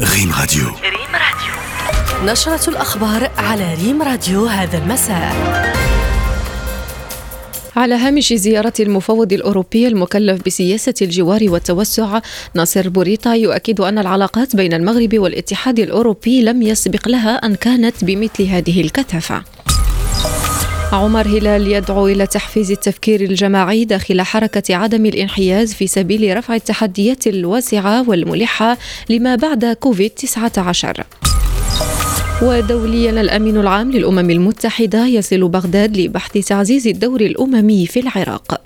ريم راديو. ريم راديو. نشرة الأخبار على ريم راديو هذا المساء. على هامش زيارة المفوض الأوروبي المكلف بسياسة الجوار والتوسع ناصر بوريطا يؤكد أن العلاقات بين المغرب والاتحاد الأوروبي لم يسبق لها أن كانت بمثل هذه الكثافة. عمر هلال يدعو إلى تحفيز التفكير الجماعي داخل حركة عدم الانحياز في سبيل رفع التحديات الواسعة والملحة لما بعد كوفيد 19 ودوليا الأمين العام للأمم المتحدة يصل بغداد لبحث تعزيز الدور الأممي في العراق.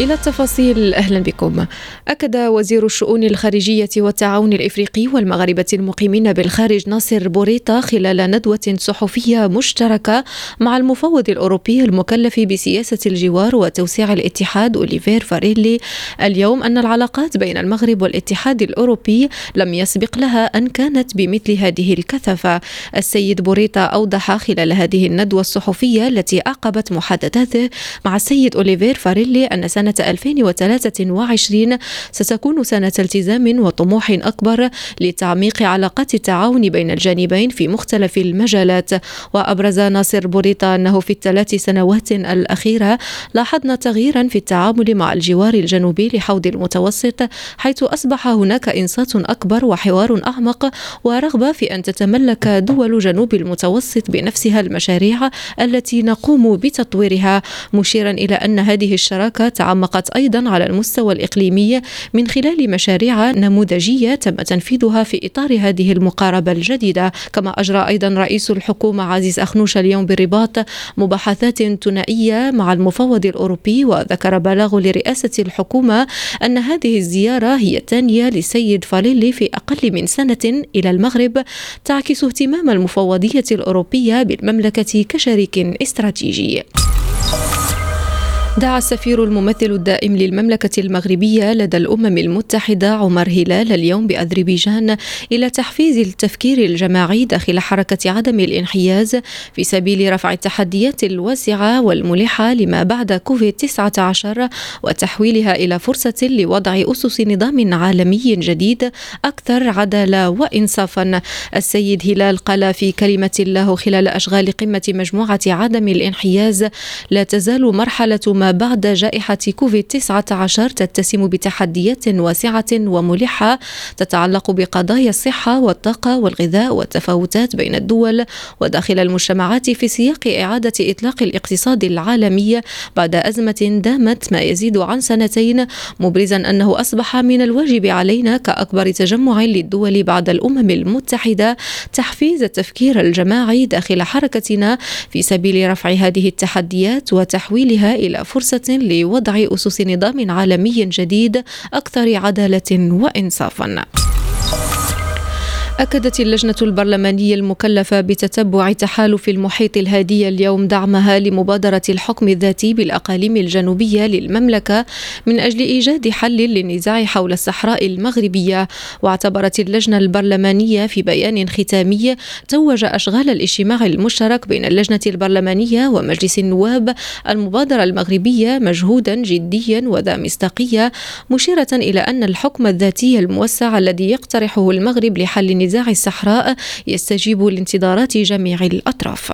إلى التفاصيل. أهلا بكم. أكد وزير الشؤون الخارجية والتعاون الإفريقي والمغاربة المقيمين بالخارج ناصر بوريطا خلال ندوة صحفية مشتركة مع المفوض الأوروبي المكلف بسياسة الجوار وتوسيع الاتحاد أوليفير فاريلي. اليوم أن العلاقات بين المغرب والاتحاد الأوروبي لم يسبق لها أن كانت بمثل هذه الكثافة. السيد بوريطا أوضح خلال هذه الندوة الصحفية التي أعقبت محادثاته مع السيد أوليفير فاريلي أن سنة سنة 2023 ستكون سنة التزام وطموح أكبر لتعميق علاقات التعاون بين الجانبين في مختلف المجالات. وأبرز ناصر بوريطا أنه في الثلاث سنوات الأخيرة لاحظنا تغييرا في التعامل مع الجوار الجنوبي لحوض المتوسط حيث أصبح هناك إنصات أكبر وحوار أعمق ورغبة في أن تتملك دول جنوب المتوسط بنفسها المشاريع التي نقوم بتطويرها. مشيرا إلى أن هذه الشراكة تعمق تعمقت أيضا على المستوى الإقليمي من خلال مشاريع نموذجية تم تنفيذها في إطار هذه المقاربة الجديدة. كما أجرى أيضا رئيس الحكومة عزيز أخنوش اليوم بالرباط مباحثات ثنائية مع المفوض الأوروبي وذكر بلاغ لرئاسة الحكومة أن هذه الزيارة هي الثانية للسيد فاليلي في أقل من سنة إلى المغرب تعكس اهتمام المفوضية الأوروبية بالمملكة كشريك استراتيجي. دعا السفير الممثل الدائم للمملكة المغربية لدى الأمم المتحدة عمر هلال اليوم بأذربيجان إلى تحفيز التفكير الجماعي داخل حركة عدم الانحياز في سبيل رفع التحديات الواسعة والملحة لما بعد كوفيد 19 وتحويلها إلى فرصة لوضع أسس نظام عالمي جديد أكثر عدالة وإنصافا. السيد هلال قال في كلمة له خلال أشغال قمة مجموعة عدم الانحياز لا تزال مرحلة ما بعد جائحة كوفيد 19 تتسم بتحديات واسعة وملحة تتعلق بقضايا الصحة والطاقة والغذاء والتفاوتات بين الدول وداخل المجتمعات في سياق إعادة إطلاق الاقتصاد العالمي بعد أزمة دامت ما يزيد عن سنتين مبرزا أنه أصبح من الواجب علينا كأكبر تجمع للدول بعد الأمم المتحدة تحفيز التفكير الجماعي داخل حركتنا في سبيل رفع هذه التحديات وتحويلها إلى فرصة لوضع أسس نظام عالمي جديد أكثر عدالة وإنصافا. أكدت اللجنة البرلمانية المكلفة بتتبع تحالف المحيط الهادي اليوم دعمها لمبادرة الحكم الذاتي بالأقاليم الجنوبية للمملكة من أجل إيجاد حل للنزاع حول الصحراء المغربية. واعتبرت اللجنة البرلمانية في بيان ختامي توج أشغال الاجتماع المشترك بين اللجنة البرلمانية ومجلس النواب المبادرة المغربية مجهودا جديا وذا مصداقية مشيرة إلى أن الحكم الذاتي الموسع الذي يقترحه المغرب لحل نزاع الصحراء يستجيب لانتظارات جميع الأطراف.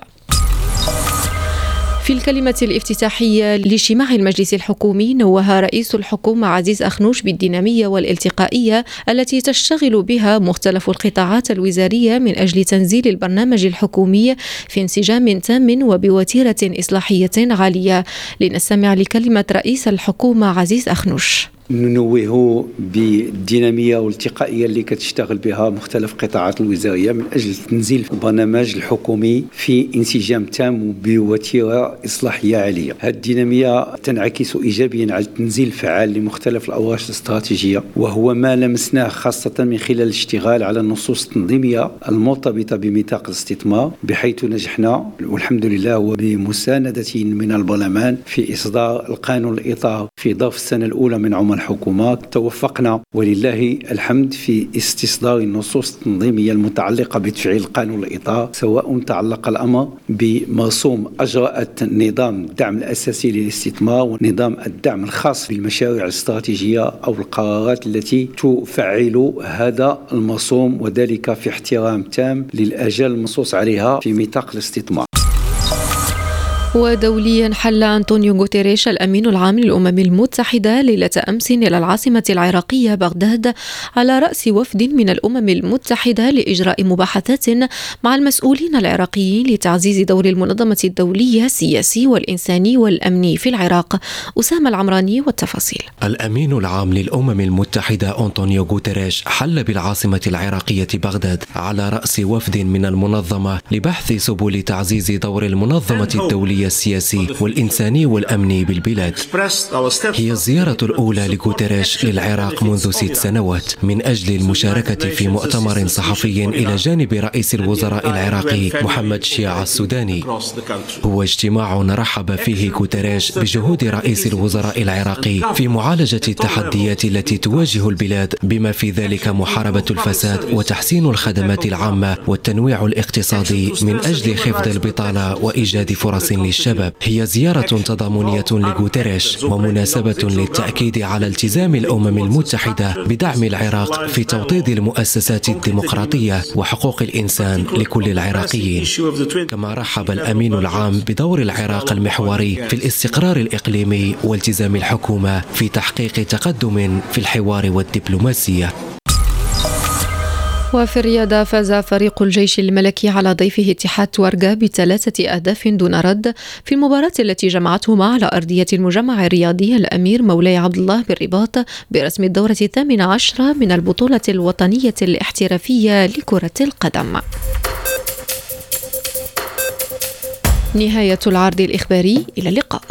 في الكلمة الافتتاحية لاجتماع المجلس الحكومي نوه رئيس الحكومة عزيز أخنوش بالدينامية والالتقائية التي تشتغل بها مختلف القطاعات الوزارية من أجل تنزيل البرنامج الحكومي في انسجام تام وبوتيرة إصلاحية عالية. لنستمع لكلمة رئيس الحكومة عزيز أخنوش. ننوه بالدينامية والالتقائيه اللي كتشتغل بها مختلف القطاعات الوزارية من أجل تنزيل البرنامج الحكومي في انسجام تام وبوتيرة إصلاحية عالية. هذه الدينامية تنعكس ايجابيا على التنزيل الفعال لمختلف الاوراق الاستراتيجية وهو ما لمسناه خاصة من خلال الاشتغال على النصوص التنظيمية المرتبطة بميثاق الاستثمار بحيث نجحنا والحمد لله وبمساندة من البرلمان في إصدار القانون الإطار في ظرف السنة الأولى من عمر الحكومة توفقنا ولله الحمد في استصدار النصوص التنظيمية المتعلقة بتفعيل قانون الإطار سواء تعلق الأمر بمرسوم أجرأت نظام الدعم الأساسي للاستثمار ونظام الدعم الخاص بالمشاريع الاستراتيجية أو القرارات التي تفعل هذا المرسوم وذلك في احترام تام للأجال المنصوص عليها في نطاق الاستثمار. ودوليا حل أنطونيو غوتيريش الأمين العام للأمم المتحدة ليلة أمس إلى العاصمة العراقية بغداد على رأس وفد من الأمم المتحدة لإجراء مباحثات مع المسؤولين العراقيين لتعزيز دور المنظمة الدولية السياسي والإنساني والأمني في العراق. أسامة العمراني والتفاصيل. الأمين العام للأمم المتحدة أنطونيو غوتيريش حل بالعاصمة العراقية بغداد على رأس وفد من المنظمة لبحث سبل تعزيز دور المنظمة الدولية السياسي والإنساني والأمني بالبلاد. هي الزيارة الأولى لغوتيريش للعراق منذ ست سنوات من أجل المشاركة في مؤتمر صحفي إلى جانب رئيس الوزراء العراقي محمد شياع السوداني. هو اجتماع رحب فيه غوتيريش بجهود رئيس الوزراء العراقي في معالجة التحديات التي تواجه البلاد بما في ذلك محاربة الفساد وتحسين الخدمات العامة والتنويع الاقتصادي من أجل خفض البطالة وإيجاد فرص للشباب هي زيارة تضامنية لغوتيريش ومناسبة للتأكيد على التزام الأمم المتحدة بدعم العراق في توطيد المؤسسات الديمقراطية وحقوق الإنسان لكل العراقيين. كما رحب الأمين العام بدور العراق المحوري في الاستقرار الإقليمي والتزام الحكومة في تحقيق تقدم في الحوار والدبلوماسية. وفي الرياضة فاز فريق الجيش الملكي على ضيفه اتحاد تورغا بثلاثة أهداف دون رد في المباراة التي جمعتهما على أرضية المجمع الرياضي الأمير مولاي عبد الله بالرباط برسم الدورة الثامنة عشرة من البطولة الوطنية الاحترافية لكرة القدم. نهاية العرض الإخباري إلى اللقاء.